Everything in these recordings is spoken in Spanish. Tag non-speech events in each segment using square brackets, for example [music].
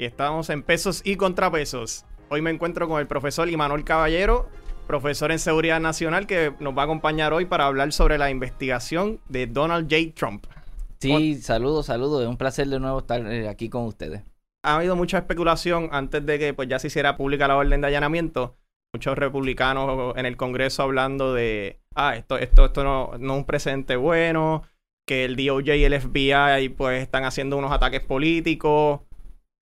y estamos en pesos y contrapesos. Hoy me encuentro con el profesor Imanol Caballero, profesor en Seguridad Nacional, que nos va a acompañar hoy para hablar sobre la investigación de Donald J. Trump. Sí, saludos, saludos. Es un placer de nuevo estar eh, aquí con ustedes. Ha habido mucha especulación antes de que pues, ya se hiciera pública la orden de allanamiento. Muchos republicanos en el Congreso hablando de, ah, esto, esto, esto no, no es un precedente bueno, que el DOJ y el FBI pues están haciendo unos ataques políticos.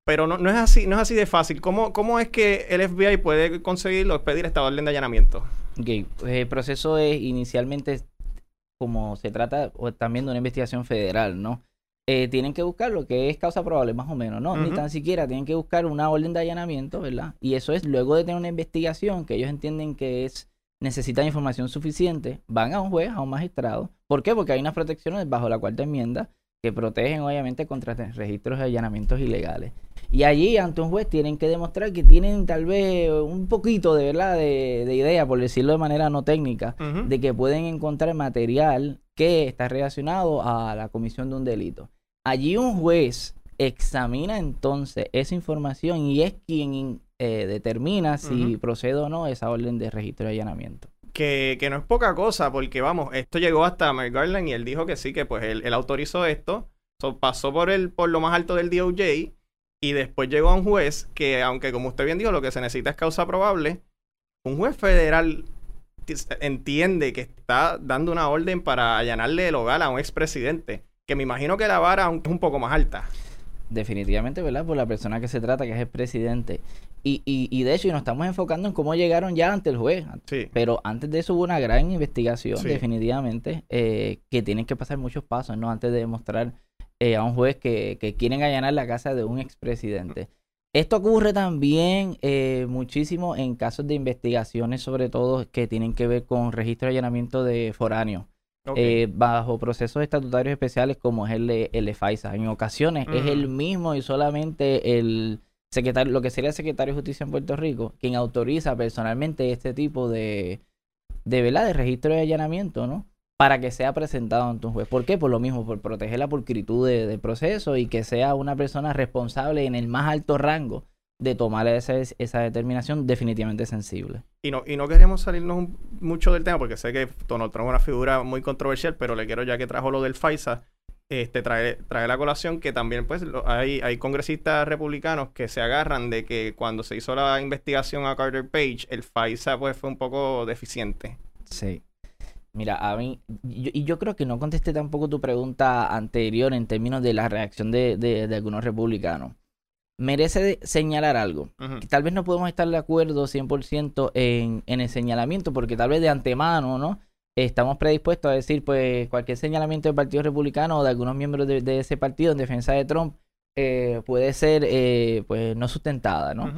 Pero no, no, es así, no es así de fácil. ¿Cómo, ¿Cómo es que el FBI puede conseguirlo, expedir esta orden de allanamiento? El proceso es inicialmente, como se trata también de una investigación federal, ¿no? Eh, tienen que buscar lo que es causa probable, más o menos, ¿no? Ni tan siquiera tienen que buscar una orden de allanamiento, ¿verdad? Y eso es luego de tener una investigación que ellos entienden que es necesitan información suficiente, van a un juez, a un magistrado. ¿Por qué? Porque hay unas protecciones bajo la cuarta enmienda que protegen obviamente contra registros de allanamientos ilegales. Y allí ante un juez tienen que demostrar que tienen tal vez un poquito de verdad de, idea, por decirlo de manera no técnica, de que pueden encontrar material que está relacionado a la comisión de un delito. Allí un juez examina entonces esa información y es quien eh, determina si procede o no esa orden de registro de allanamiento. Que, no es poca cosa, porque vamos, esto llegó hasta Merrick Garland y él dijo que sí, que pues él, autorizó esto, pasó por el, por lo más alto del DOJ y después llegó a un juez que, aunque como usted bien dijo, lo que se necesita es causa probable, un juez federal entiende que está dando una orden para allanarle el hogar a un expresidente, que me imagino que la vara es un poco más alta definitivamente, ¿verdad? Por la persona que se trata, que es el presidente. Y, y, y de hecho, y nos estamos enfocando en cómo llegaron ya ante el juez. Sí. Pero antes de eso hubo una gran investigación, definitivamente, eh, que tienen que pasar muchos pasos, ¿no? Antes de demostrar eh, a un juez que, que, quieren allanar la casa de un expresidente. Esto ocurre también eh, muchísimo en casos de investigaciones, sobre todo que tienen que ver con registro de allanamiento de foráneos. Eh, bajo procesos estatutarios especiales como es el de, el FISA. En ocasiones es el mismo y solamente el secretario, lo que sería el secretario de Justicia en Puerto Rico, quien autoriza personalmente este tipo de, de, ¿verdad? de registro de allanamiento, ¿no? Para que sea presentado ante un juez. ¿Por qué? Por lo mismo, por proteger la pulcritud del proceso y que sea una persona responsable en el más alto rango de tomar esa, esa determinación definitivamente sensible. Y no, y no queremos salirnos mucho del tema porque sé que Donald Trump es una figura muy controversial, pero le quiero ya que trajo lo del FISA, este, trae, trae la colación que también pues hay, hay congresistas republicanos que se agarran de que cuando se hizo la investigación a Carter Page, el FISA pues fue un poco deficiente. Sí. Mira, a mí, y yo creo que no contesté tampoco tu pregunta anterior en términos de la reacción de, de, de algunos republicanos merece señalar algo. tal vez no podemos estar de acuerdo 100% en, en el señalamiento, porque tal vez de antemano, ¿no? Estamos predispuestos a decir, pues, cualquier señalamiento del Partido Republicano o de algunos miembros de, ese partido en defensa de Trump eh, puede ser, eh, pues, no sustentada, ¿no?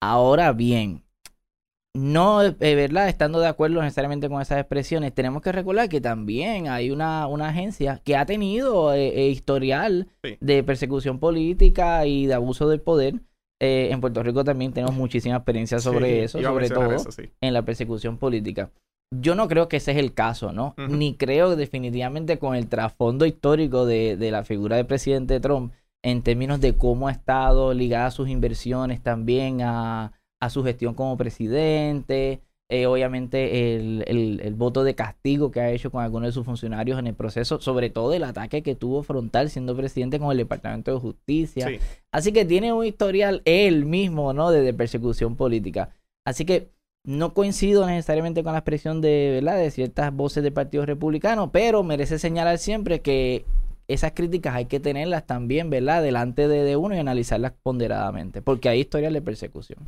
Ahora bien, no, eh, ¿verdad? Estando de acuerdo necesariamente con esas expresiones, tenemos que recordar que también hay una, una agencia que ha tenido historial de persecución política y de abuso del poder. en Puerto Rico también tenemos muchísima experiencia sobre eso, sobre todo en la persecución política. Yo no creo que ese es el caso, ¿no? Ni creo definitivamente con el trasfondo histórico de, de la figura del presidente Trump en términos de cómo ha estado ligada sus inversiones también a a su gestión como presidente, eh, obviamente el, el, voto de castigo que ha hecho con algunos de sus funcionarios en el proceso, sobre todo el ataque que tuvo frontal siendo presidente con el Departamento de Justicia. Así que tiene un historial él mismo, ¿no? De, persecución política. Así que no coincido necesariamente con la expresión de, ¿verdad? de ciertas voces del Partido Republicano, pero merece señalar siempre que esas críticas hay que tenerlas también, ¿verdad? Delante de, de uno y analizarlas ponderadamente, porque hay historias de persecución.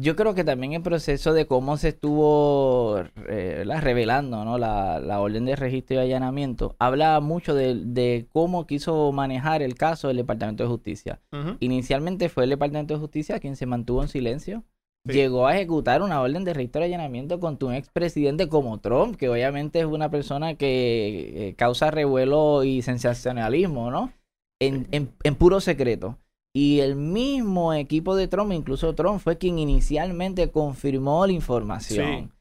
Yo creo que también el proceso de cómo se estuvo eh, revelando ¿no? la, orden de registro y allanamiento habla mucho de, cómo quiso manejar el caso del Departamento de Justicia. Inicialmente fue el Departamento de Justicia quien se mantuvo en silencio. Llegó a ejecutar una orden de registro y allanamiento contra un expresidente como Trump, que obviamente es una persona que eh, causa revuelo y sensacionalismo, ¿no? En, en, en puro secreto. Y el mismo equipo de Trump, incluso Trump, fue quien inicialmente confirmó la información.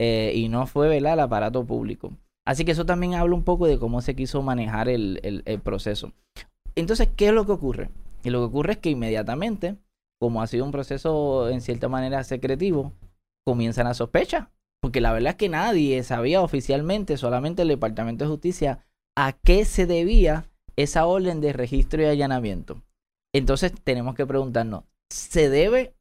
Eh, y no fue ¿verdad? el aparato público. Así que eso también habla un poco de cómo se quiso manejar el, el, proceso. Entonces, ¿qué es lo que ocurre? Y lo que ocurre es que inmediatamente, como ha sido un proceso en cierta manera secretivo, comienzan a sospechar. Porque la verdad es que nadie sabía oficialmente, solamente el Departamento de Justicia, a qué se debía esa orden de registro y allanamiento. Entonces tenemos que preguntarnos, ¿se debe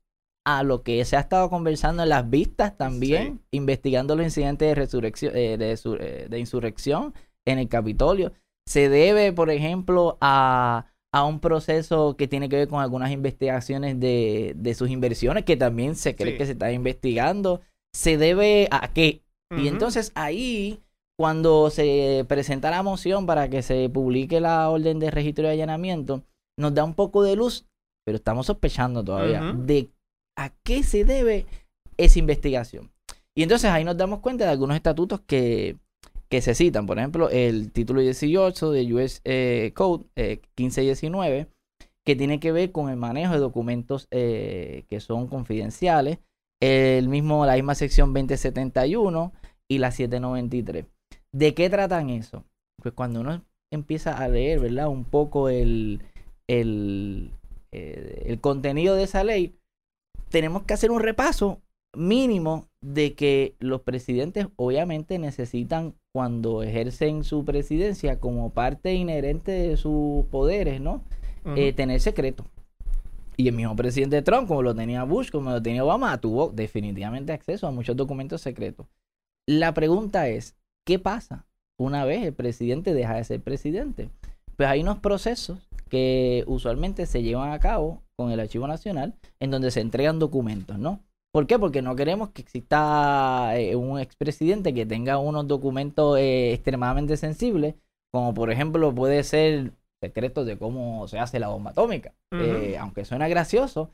a lo que se ha estado conversando en las vistas también, investigando los incidentes de, resurrección, eh, eh, de, insurrección en el Capitolio? ¿Se debe, por ejemplo, a, un proceso que tiene que ver con algunas investigaciones de, sus inversiones, que también se cree que se está investigando? ¿Se debe a qué? Y entonces ahí cuando se presenta la moción para que se publique la orden de registro y allanamiento, nos da un poco de luz, pero estamos sospechando todavía de a qué se debe esa investigación. Y entonces ahí nos damos cuenta de algunos estatutos que, se citan. Por ejemplo, el título 18 de US eh, Code 1519, eh, que tiene que ver con el manejo de documentos eh, que son confidenciales. El mismo, la misma sección 2071 y la 793. ¿De qué tratan eso? Pues cuando uno empieza a leer, ¿verdad? Un poco el, el, eh, el contenido de esa ley, tenemos que hacer un repaso mínimo de que los presidentes obviamente necesitan cuando ejercen su presidencia como parte inherente de sus poderes, ¿no? Eh, tener secreto. Y el mismo presidente Trump, como lo tenía Bush, como lo tenía Obama, tuvo definitivamente acceso a muchos documentos secretos. La pregunta es, ¿Qué pasa una vez el presidente deja de ser presidente? Pues hay unos procesos que usualmente se llevan a cabo con el Archivo Nacional en donde se entregan documentos, ¿no? ¿Por qué? Porque no queremos que exista eh, un expresidente que tenga unos documentos eh, extremadamente sensibles, como por ejemplo puede ser secretos de cómo se hace la bomba atómica. Eh, aunque suena gracioso,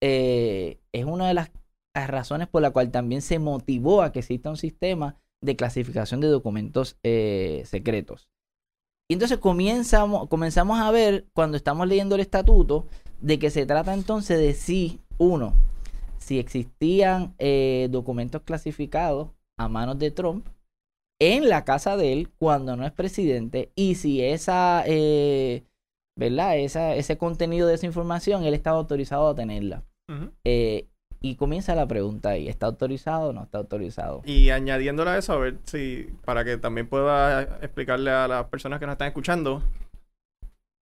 es una de las razones por la cual también se motivó a que exista un sistema de clasificación de documentos eh, secretos. Y entonces comenzamos, comenzamos a ver, cuando estamos leyendo el estatuto, de que se trata entonces de si, uno, si existían eh, documentos clasificados a manos de Trump en la casa de él cuando no es presidente y si esa, eh, ¿verdad? Esa, ese contenido de esa información él estaba autorizado a tenerla. Y comienza la pregunta ahí, ¿está autorizado o no está autorizado? Y añadiéndole a eso, a ver si, para que también pueda explicarle a las personas que nos están escuchando,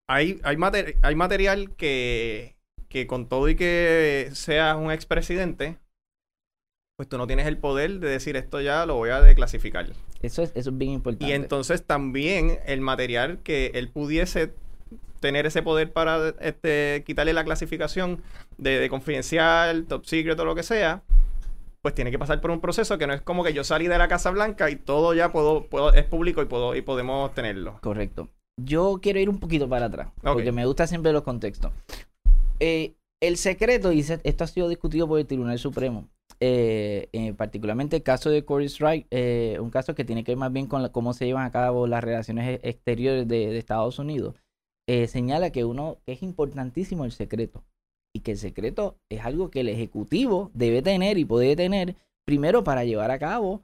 hay, hay, hay material que, que con todo y que seas un expresidente, pues tú no tienes el poder de decir esto ya lo voy a declasificar. Eso es, eso es bien importante. Y entonces también el material que él pudiese tener ese poder para este, quitarle la clasificación de, confidencial, top secret o lo que sea, pues tiene que pasar por un proceso que no es como que yo salí de la Casa Blanca y todo ya puedo, puedo es público y puedo y podemos tenerlo. Correcto. Yo quiero ir un poquito para atrás, porque me gusta siempre los contextos. Eh, el secreto, y esto ha sido discutido por el Tribunal Supremo, eh, eh, particularmente el caso de Corey Strike, un caso que tiene que ver más bien con cómo se llevan a cabo las relaciones e-, exteriores de Estados Unidos. Señala que uno es importantísimo el secreto y que el secreto es algo que el ejecutivo debe tener y puede tener primero para llevar a cabo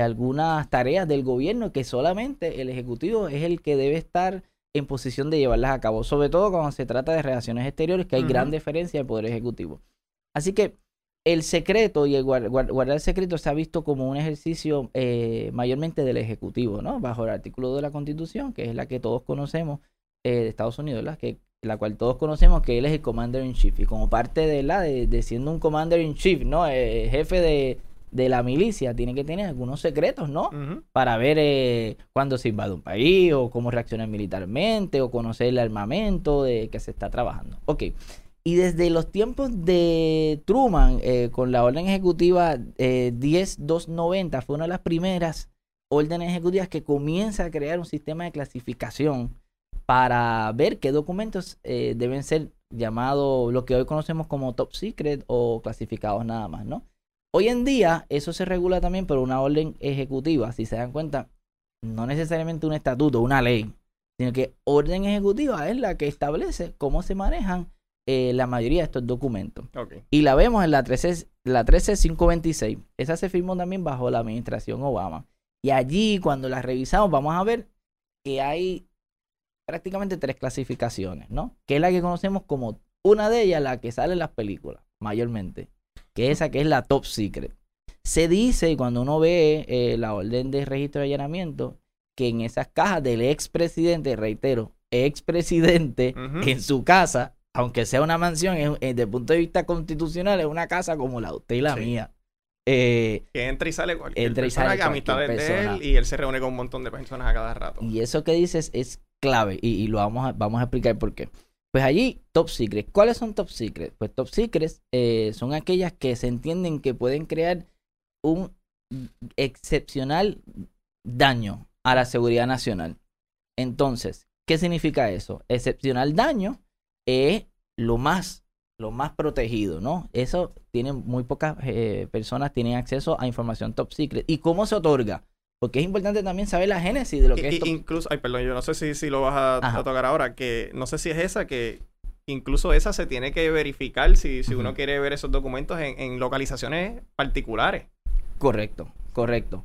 algunas tareas del gobierno que solamente el ejecutivo es el que debe estar en posición de llevarlas a cabo, sobre todo cuando se trata de relaciones exteriores, que hay gran diferencia del poder ejecutivo. Así que el secreto y el guardar el secreto se ha visto como un ejercicio eh, mayormente del ejecutivo, ¿no? Bajo el artículo de la Constitución, que es la que todos conocemos, eh, de Estados Unidos, Que, la cual todos conocemos que él es el Commander in Chief. Y como parte de la de, siendo un Commander in Chief, ¿no? Eh, jefe de, de, la milicia, tiene que tener algunos secretos, ¿no? Para ver eh, cuándo se invade un país, o cómo reaccionar militarmente, o conocer el armamento de que se está trabajando. Ok. Y desde los tiempos de Truman, con la orden ejecutiva 10290, fue una de las primeras órdenes ejecutivas que comienza a crear un sistema de clasificación para ver qué documentos eh, deben ser llamados lo que hoy conocemos como top secret o clasificados nada más, ¿no? Hoy en día eso se regula también por una orden ejecutiva, si se dan cuenta, no necesariamente un estatuto, una ley, sino que orden ejecutiva es la que establece cómo se manejan eh, la mayoría de estos documentos. Y la vemos en la 13, la 13526. Esa se firmó también bajo la administración Obama. Y allí, cuando la revisamos, vamos a ver que hay prácticamente tres clasificaciones, ¿no? Que es la que conocemos como una de ellas, la que sale en las películas, mayormente, que es esa que es la top secret. Se dice, cuando uno ve eh, la orden de registro de allanamiento, que en esas cajas del expresidente, reitero, expresidente, en su casa, aunque sea una mansión, es, desde el punto de vista constitucional, es una casa como la de usted y la mía. Eh, que entra y sale cualquier entra y sale de él y él se reúne con un montón de personas a cada rato. Y eso que dices es clave y, lo vamos a, vamos a explicar por qué. Pues allí, top secret. ¿Cuáles son top secret? Pues top secrets eh, son aquellas que se entienden que pueden crear un excepcional daño a la seguridad nacional. Entonces, ¿qué significa eso? Excepcional daño es lo más, lo más protegido, ¿no? Eso tienen muy pocas eh, personas tienen acceso a información top secret. ¿Y cómo se otorga? Porque es importante también saber la génesis de lo que es. Incluso, ay, perdón, yo no sé si, si lo vas a, tocar ahora, que no sé si es esa, que incluso esa se tiene que verificar si, si uno quiere ver esos documentos en, en localizaciones particulares. Correcto, correcto.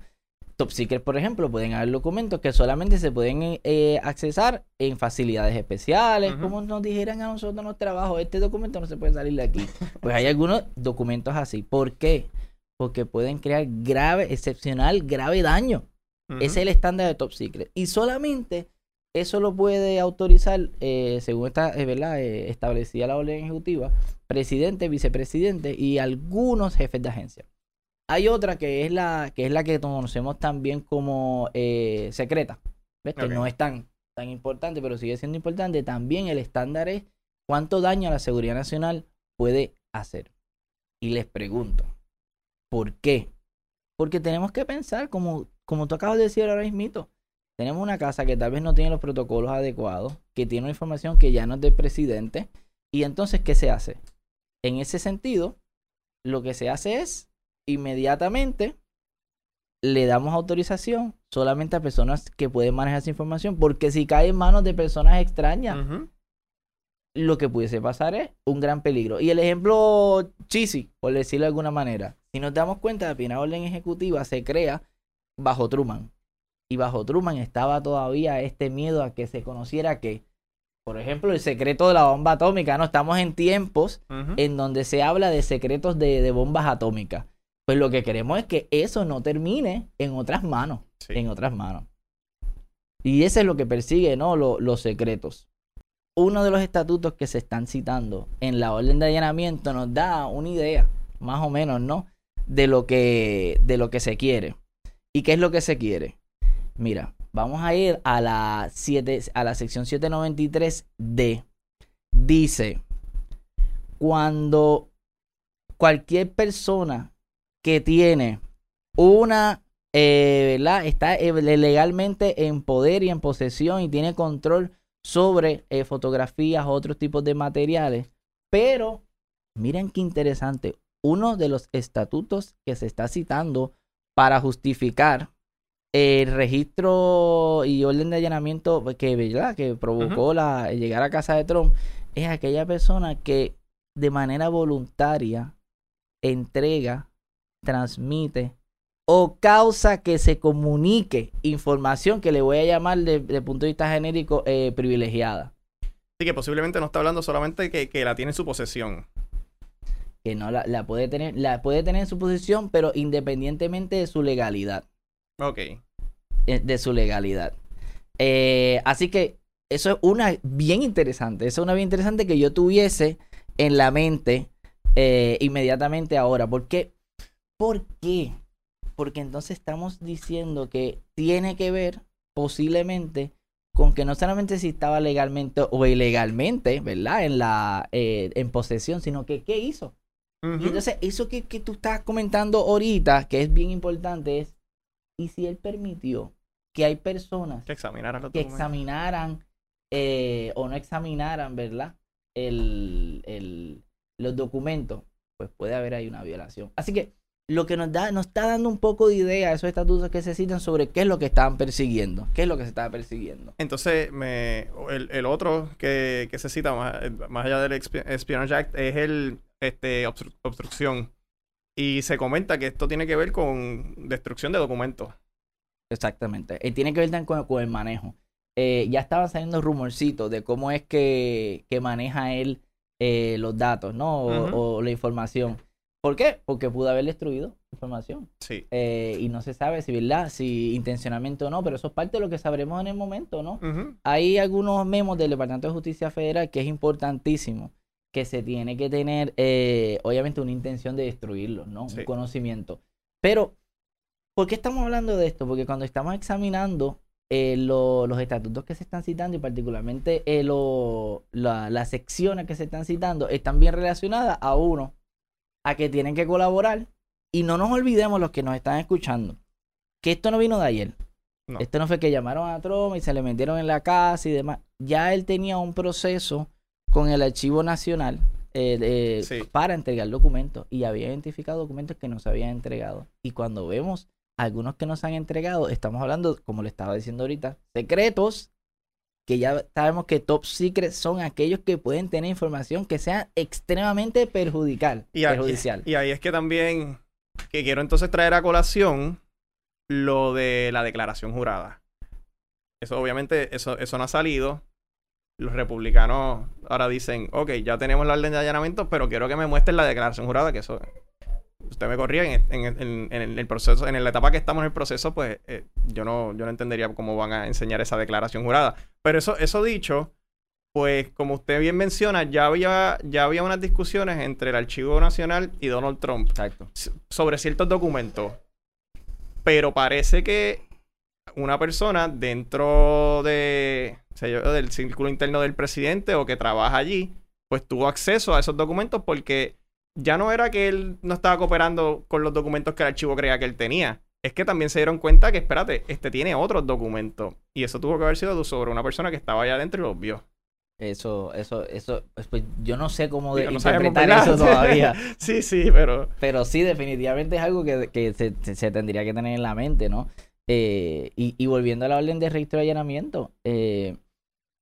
Top Secret, por ejemplo, pueden haber documentos que solamente se pueden eh, accesar en facilidades especiales, como nos dijeran a nosotros en los trabajos, este documento no se puede salir de aquí. Pues hay algunos documentos así. ¿Por qué? Porque pueden crear grave, excepcional, grave daño. Ese es el estándar de Top Secret. Y solamente eso lo puede autorizar, eh, según está eh, ¿verdad? establecida la orden ejecutiva, presidente, vicepresidente y algunos jefes de agencia. Hay otra que es la que es la que conocemos también como eh, secreta, ¿ves? que no es tan, tan importante, pero sigue siendo importante. También el estándar es cuánto daño a la seguridad nacional puede hacer. Y les pregunto, ¿por qué? Porque tenemos que pensar, como, como tú acabas de decir ahora mismo, tenemos una casa que tal vez no tiene los protocolos adecuados, que tiene una información que ya no es del presidente, y entonces, ¿qué se hace? En ese sentido, lo que se hace es inmediatamente le damos autorización solamente a personas que pueden manejar esa información, porque si cae en manos de personas extrañas, lo que pudiese pasar es un gran peligro. Y el ejemplo chisi, por decirlo de alguna manera, si nos damos cuenta, la primera orden ejecutiva se crea bajo Truman. Y bajo Truman estaba todavía este miedo a que se conociera que, por ejemplo, el secreto de la bomba atómica, ¿no? Estamos en tiempos en donde se habla de secretos de bombas atómicas. Pues lo que queremos es que eso no termine en otras manos. En otras manos. Y eso es lo que persigue, ¿no? los secretos. Uno de los estatutos que se están citando en la orden de allanamiento nos da una idea, más o menos, ¿no? De lo que, de lo que se quiere. ¿Y qué es lo que se quiere? Mira, vamos a ir a la, 7, a la sección 793D. Dice, cuando cualquier persona que tiene una, eh, ¿verdad? Está eh, legalmente en poder y en posesión y tiene control sobre eh, fotografías otros tipos de materiales. Pero, miren qué interesante, uno de los estatutos que se está citando para justificar el registro y orden de allanamiento que, ¿verdad? que provocó la, llegar a casa de Trump es aquella persona que de manera voluntaria entrega transmite o causa que se comunique información que le voy a llamar desde el punto de vista genérico eh, privilegiada. Sí, que posiblemente no está hablando solamente que, que la tiene en su posesión. Que no la, la, puede tener, la puede tener en su posesión, pero independientemente de su legalidad. Ok. Eh, de su legalidad. Eh, así que eso es una bien interesante. Eso es una bien interesante que yo tuviese en la mente inmediatamente ahora. Porque ¿Por qué? Porque entonces estamos diciendo que tiene que ver posiblemente con que no solamente si estaba legalmente o ilegalmente, ¿verdad? En la eh, en posesión, sino que qué hizo. Y entonces eso que, que, tú estás comentando ahorita, que es bien importante, es, ¿y si él permitió que hay personas que examinaran, los que examinaran eh, o no examinaran, ¿verdad? El, el, los documentos, pues puede haber ahí una violación. Así que lo que nos da, nos está dando un poco de idea esos estatutos que se citan sobre qué es lo que estaban persiguiendo, qué es lo que se estaba persiguiendo. Entonces, me, el, otro que, se cita más, allá del Espionage Act es el este, obstrucción. Y se comenta que esto tiene que ver con destrucción de documentos. Exactamente. Y tiene que ver también con, el manejo. eh, ya estaban saliendo rumorcitos de cómo es que, maneja él eh, los datos, ¿no? O, la información. ¿Por qué? Porque pudo haber destruido información. Sí. Eh, y no se sabe si, ¿verdad? Si intencionalmente o no, pero eso es parte de lo que sabremos en el momento, ¿no? Hay algunos memos del Departamento de Justicia Federal que es importantísimo que se tiene que tener, obviamente, una intención de destruirlo, ¿no? Un conocimiento. Pero, ¿por qué estamos hablando de esto? Porque cuando estamos examinando eh, los estatutos que se están citando y particularmente eh, las secciones que se están citando están bien relacionadas a uno, a que tienen que colaborar. Y no nos olvidemos los que nos están escuchando, que esto no vino de ayer. Esto no fue que llamaron a Trump y se le metieron en la casa y demás. Ya él tenía un proceso con el Archivo Nacional eh, para entregar documentos y había identificado documentos que no se habían entregado. Y cuando vemos algunos que nos han entregado, estamos hablando, como le estaba diciendo ahorita, secretos, que ya sabemos que top secret son aquellos que pueden tener información que sea extremadamente perjudicial. Y, perjudicial. y ahí es que también, que quiero entonces traer a colación lo de la declaración jurada. Eso obviamente, eso, eso no ha salido. Los republicanos ahora dicen, ok, ya tenemos la orden de allanamiento, pero quiero que me muestren la declaración jurada, que eso usted me corría en, el proceso, en la etapa que estamos en el proceso, pues eh, yo no, yo no entendería cómo van a enseñar esa declaración jurada. Pero eso, eso dicho, pues como usted bien menciona, ya había, ya había unas discusiones entre el Archivo Nacional y Donald Trump sobre ciertos documentos. Pero parece que una persona dentro de, del círculo interno del presidente o que trabaja allí, pues tuvo acceso a esos documentos porque ya no era que él no estaba cooperando con los documentos que el archivo creía que él tenía. Es que también se dieron cuenta que, espérate, este tiene otros documentos. Y eso tuvo que haber sido sobre una persona que estaba allá adentro y los vio. Eso, eso, eso, pues, pues yo no sé cómo de, interpretar eso todavía. [laughs] sí, sí, pero... Pero sí, definitivamente es algo que, se, tendría que tener en la mente, ¿no? Eh, y, y, volviendo a la orden de registro de allanamiento, eh,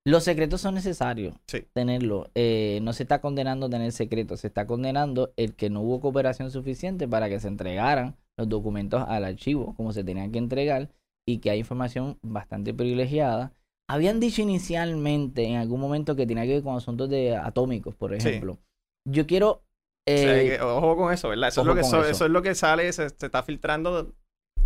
los secretos son necesarios tenerlo. Eh, no se está condenando tener secretos, se está condenando el que no hubo cooperación suficiente para que se entregaran los documentos al archivo como se tenían que entregar y que hay información bastante privilegiada. Habían dicho inicialmente en algún momento que tenía que ver con asuntos de atómicos, por ejemplo. Yo quiero eh, ojo con eso, ¿verdad? Eso, es lo, que, eso. es lo que sale, se, se, está filtrando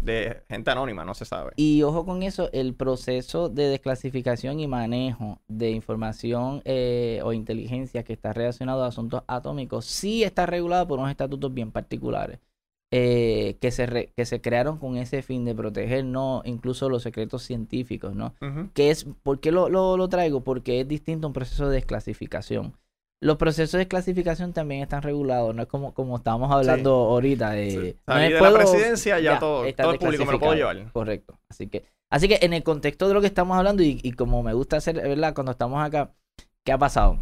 de gente anónima, no se sabe. Y ojo con eso, el proceso de desclasificación y manejo de información eh, o inteligencia que está relacionado a asuntos atómicos sí está regulado por unos estatutos bien particulares. Eh, que, se que se crearon con ese fin de proteger no incluso los secretos científicos, ¿no? Que es, ¿por qué lo, lo, lo, traigo? Porque es distinto a un proceso de desclasificación. Los procesos de clasificación también están regulados, no es como, como estábamos hablando ahorita. De, la presidencia ya, todo, todo el público me lo puedo llevar. Correcto. Así que, así que en el contexto de lo que estamos hablando y, y como me gusta hacer, ¿verdad? Cuando estamos acá, ¿qué ha pasado?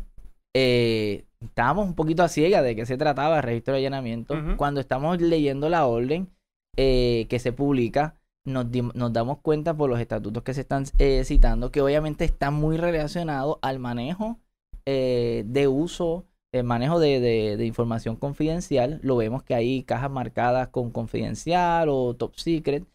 Eh, estábamos un poquito a ciega de qué se trataba el registro de allanamiento. Cuando estamos leyendo la orden eh, que se publica, nos, nos, damos cuenta por los estatutos que se están eh, citando que obviamente está muy relacionado al manejo eh, de uso, el manejo de, información confidencial, lo vemos que hay cajas marcadas con confidencial o top secret,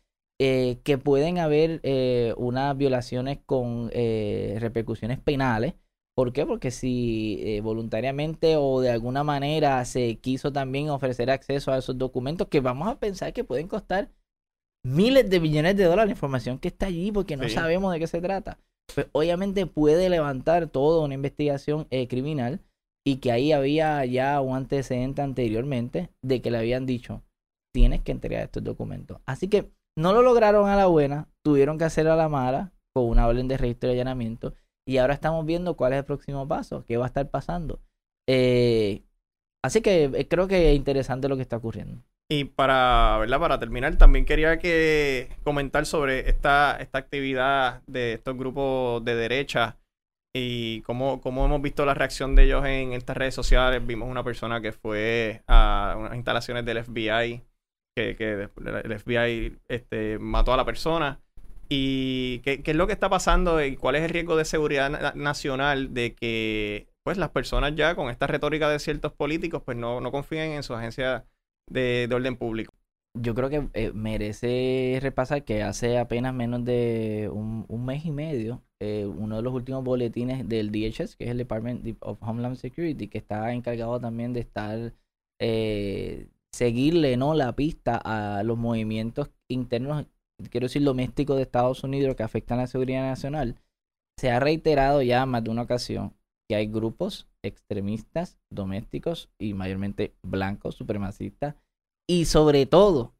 eh, que pueden haber eh, unas violaciones con repercusiones penales. ¿Por qué? Porque si voluntariamente o de alguna manera se quiso también ofrecer acceso a esos documentos que vamos a pensar que pueden costar miles de millones de dólares la información que está allí porque no sabemos de qué se trata pues obviamente puede levantar toda una investigación eh, criminal y que ahí había ya un antecedente anteriormente de que le habían dicho, tienes que entregar estos documentos. Así que no lo lograron a la buena, tuvieron que hacerlo a la mala con una orden de registro de allanamiento y ahora estamos viendo cuál es el próximo paso, qué va a estar pasando. Eh, así que eh, creo que es interesante lo que está ocurriendo. Y para, ¿verdad? para terminar, también quería que comentar sobre esta, esta actividad de estos grupos de derecha y cómo, cómo hemos visto la reacción de ellos en estas redes sociales. Vimos una persona que fue a unas instalaciones del FBI, que, que el FBI este, mató a la persona. ¿Y qué, qué, es lo que está pasando y cuál es el riesgo de seguridad nacional de que pues las personas ya con esta retórica de ciertos políticos pues no, no confíen en su agencia de, orden público. Yo creo que eh, merece repasar que hace apenas menos de un, mes y medio eh, uno de los últimos boletines del DHS, que es el Department of Homeland Security, que está encargado también de estar, eh, seguirle ¿no? la pista a los movimientos internos, quiero decir domésticos de Estados Unidos que afectan a la seguridad nacional. Se ha reiterado ya más de una ocasión hay grupos extremistas domésticos y mayormente blancos, supremacistas, y sobre todo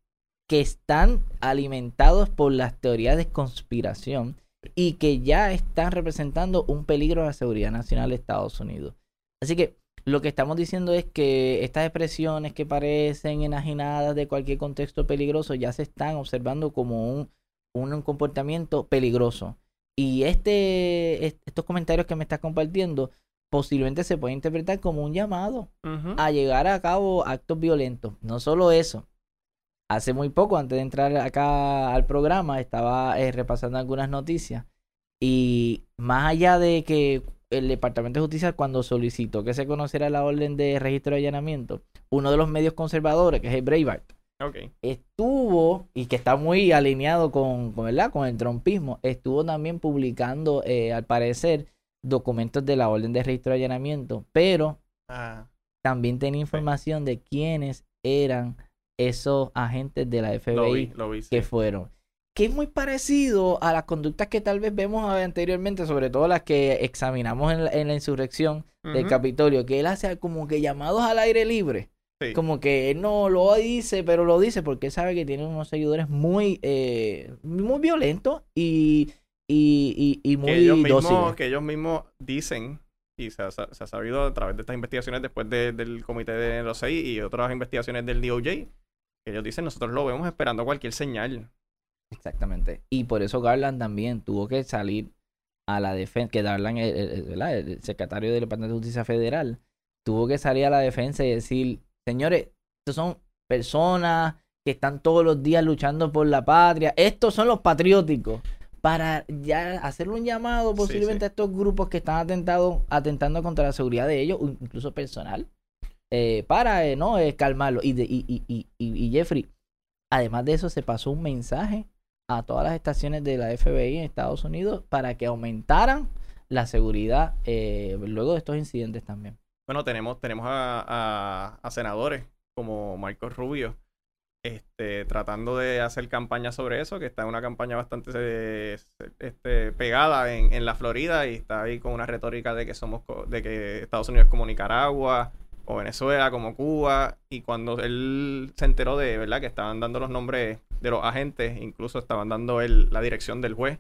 que están alimentados por las teorías de conspiración y que ya están representando un peligro a la seguridad nacional de Estados Unidos. Así que lo que estamos diciendo es que estas expresiones que parecen enajenadas de cualquier contexto peligroso ya se están observando como un, un comportamiento peligroso. Y este, estos comentarios que me estás compartiendo posiblemente se puede interpretar como un llamado a llegar a cabo actos violentos. No solo eso. Hace muy poco, antes de entrar acá al programa, estaba eh, repasando algunas noticias. Y más allá de que el Departamento de Justicia, cuando solicitó que se conociera la orden de registro de allanamiento, uno de los medios conservadores, que es el Breitbart, estuvo, y que está muy alineado con, con, ¿verdad? con el trompismo, estuvo también publicando, eh, al parecer, documentos de la orden de registro de allanamiento, pero ah. también tenía información de quiénes eran esos agentes de la FBI que fueron. Que es muy parecido a las conductas que tal vez vemos anteriormente, sobre todo las que examinamos en la, insurrección del Capitolio, que él hace como que llamados al aire libre. Como que él no lo dice, pero lo dice porque él sabe que tiene unos seguidores muy, eh, muy violentos y y, y, muy que ellos, mismos, que ellos mismos dicen, y se ha, sabido a través de estas investigaciones después del comité de los seis y otras investigaciones del DOJ, que ellos dicen, nosotros lo vemos esperando cualquier señal. Exactamente. Y por eso Garland también tuvo que salir a la defensa, que Garland, el, el, secretario del Departamento de Justicia Federal, tuvo que salir a la defensa y decir, señores, estos son personas que están todos los días luchando por la patria, estos son los patrióticos para ya hacerle un llamado posiblemente a estos grupos que están atentado, atentando contra la seguridad de ellos, incluso personal, eh, para eh, no eh, calmarlo. Y, de, y, y, y, Jeffrey, además de eso, se pasó un mensaje a todas las estaciones de la FBI en Estados Unidos para que aumentaran la seguridad luego de estos incidentes también. Bueno, tenemos, tenemos a, a senadores como Marcos Rubio, este, tratando de hacer campaña sobre eso, que está en una campaña bastante este, pegada en, la Florida y está ahí con una retórica de que somos de que Estados Unidos es como Nicaragua o Venezuela como Cuba y cuando él se enteró de verdad que estaban dando los nombres de los agentes, incluso estaban dando la dirección del juez,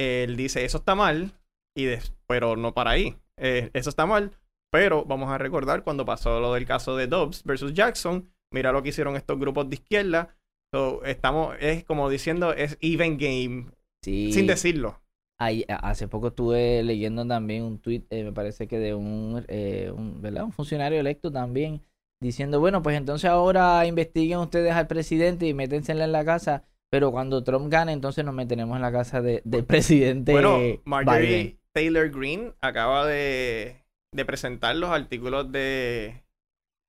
él dice eso está mal y pero no para ahí, eh, eso está mal, pero vamos a recordar cuando pasó lo del caso de Dobbs versus Jackson mira lo que hicieron estos grupos de izquierda. estamos, es como diciendo, es even game, sin decirlo. hace poco estuve leyendo también un tweet, eh, me parece que de un, eh, un, ¿verdad? un funcionario electo también, diciendo, bueno, pues entonces ahora investiguen ustedes al presidente y métensela en la casa, pero cuando Trump gane, entonces nos meteremos en la casa de, del presidente. Bueno, Marjorie Taylor Greene acaba de, de presentar los artículos de,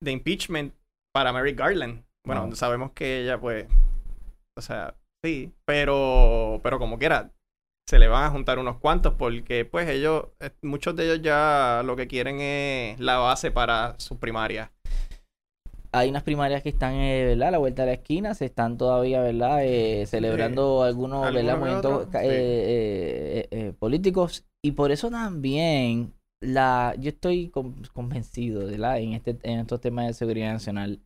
de impeachment para Mary Garland. Bueno, sabemos que ella, pues, o sea, sí, pero, pero como quiera, se le van a juntar unos cuantos porque, pues, ellos, eh, muchos de ellos ya lo que quieren es la base para sus primarias. Hay unas primarias que están, eh, ¿verdad? A la vuelta de la esquina, se están todavía, ¿verdad? Eh, celebrando algunos, ¿verdad? Movimientos políticos. Y por eso también la, yo estoy convencido, ¿verdad? En, este, en estos temas de seguridad nacional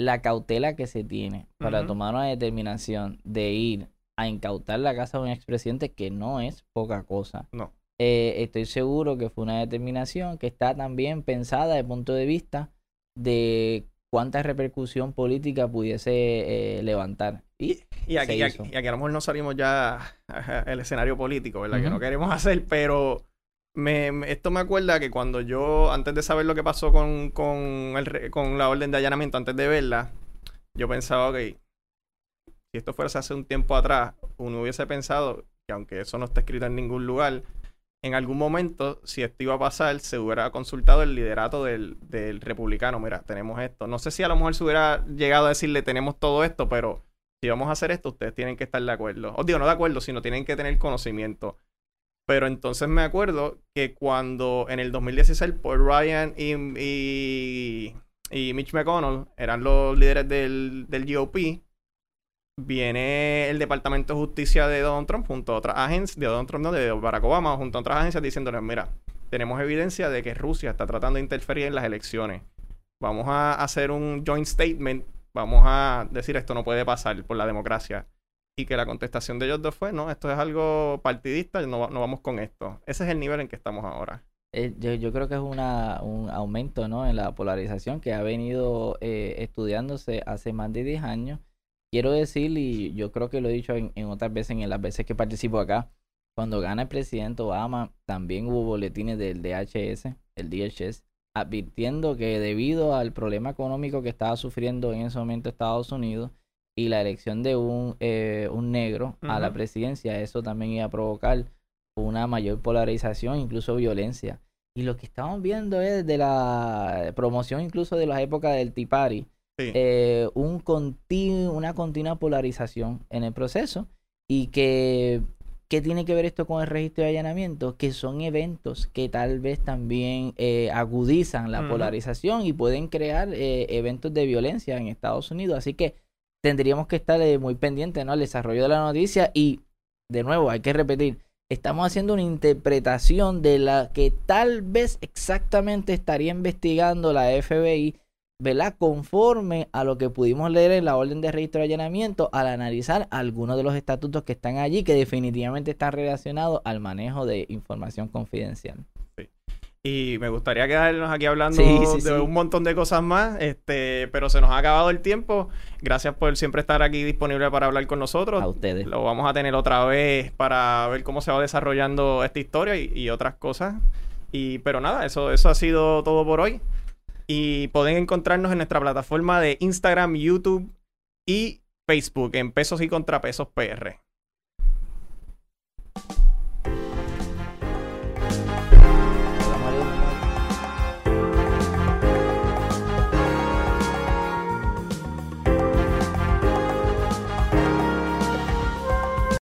la cautela que se tiene para tomar una determinación de ir a incautar la casa de un expresidente, que no es poca cosa. No. Eh, estoy seguro que fue una determinación que está también pensada desde el punto de vista de cuánta repercusión política pudiese eh, levantar. Y, y, aquí, aquí, a lo mejor no salimos ya [laughs] el escenario político, ¿verdad? Que no queremos hacer, pero me, esto me acuerda que cuando yo, antes de saber lo que pasó con, con, con la orden de allanamiento, antes de verla, yo pensaba, que si esto fuese hace un tiempo atrás, uno hubiese pensado que aunque eso no está escrito en ningún lugar, en algún momento, si esto iba a pasar, se hubiera consultado el liderato del, republicano. Mira, tenemos esto. No sé si a lo mejor se hubiera llegado a decirle, tenemos todo esto, pero si vamos a hacer esto, ustedes tienen que estar de acuerdo. Os digo, no de acuerdo, sino tienen que tener conocimiento Pero entonces me acuerdo que cuando en el 2016 Paul Ryan y, y, Mitch McConnell eran los líderes del, del GOP, viene el Departamento de Justicia de Donald Trump junto a otras agencias, de Donald Trump, no, de Barack Obama, junto a otras agencias diciéndoles, mira, tenemos evidencia de que Rusia está tratando de interferir en las elecciones. Vamos a hacer un joint statement, vamos a decir esto no puede pasar por la democracia. Que la contestación de ellos dos fue, no, esto es algo partidista, no, no vamos con esto. Ese es el nivel en que estamos ahora. Eh, yo, creo que es una, un aumento ¿no? en la polarización que ha venido eh, estudiándose hace más de 10 años quiero decir, y yo creo que lo he dicho en, otras veces, en las veces que participo acá, cuando gana el presidente Obama, también hubo boletines del DHS, el DHS, advirtiendo que debido al problema económico que estaba sufriendo en ese momento Estados Unidos y la elección de un, eh, un negro a la presidencia, eso también iba a provocar una mayor polarización, incluso violencia. Y lo que estamos viendo es de la promoción incluso de las épocas del Tea Party, eh, un una continua polarización en el proceso y que ¿Qué tiene que ver esto con el registro de allanamiento? Que son eventos que tal vez también eh, agudizan la polarización y pueden crear eh, eventos de violencia en Estados Unidos. Así que tendríamos que estar muy pendientes ¿no? al desarrollo de la noticia y, de nuevo, hay que repetir, estamos haciendo una interpretación de la que tal vez exactamente estaría investigando la FBI ¿verdad? Conforme a lo que pudimos leer en la orden de registro de allanamiento al analizar algunos de los estatutos que están allí que definitivamente están relacionados al manejo de información confidencial. Y me gustaría quedarnos aquí hablando de un montón de cosas más, este, pero se nos ha acabado el tiempo. Gracias por siempre estar aquí disponible para hablar con nosotros. A ustedes. Lo vamos a tener otra vez para ver cómo se va desarrollando esta historia y, y otras cosas. Y, pero nada, eso, eso ha sido todo por hoy. Y pueden encontrarnos en nuestra plataforma de Instagram, YouTube y Facebook en Pesos y Contrapesos PR.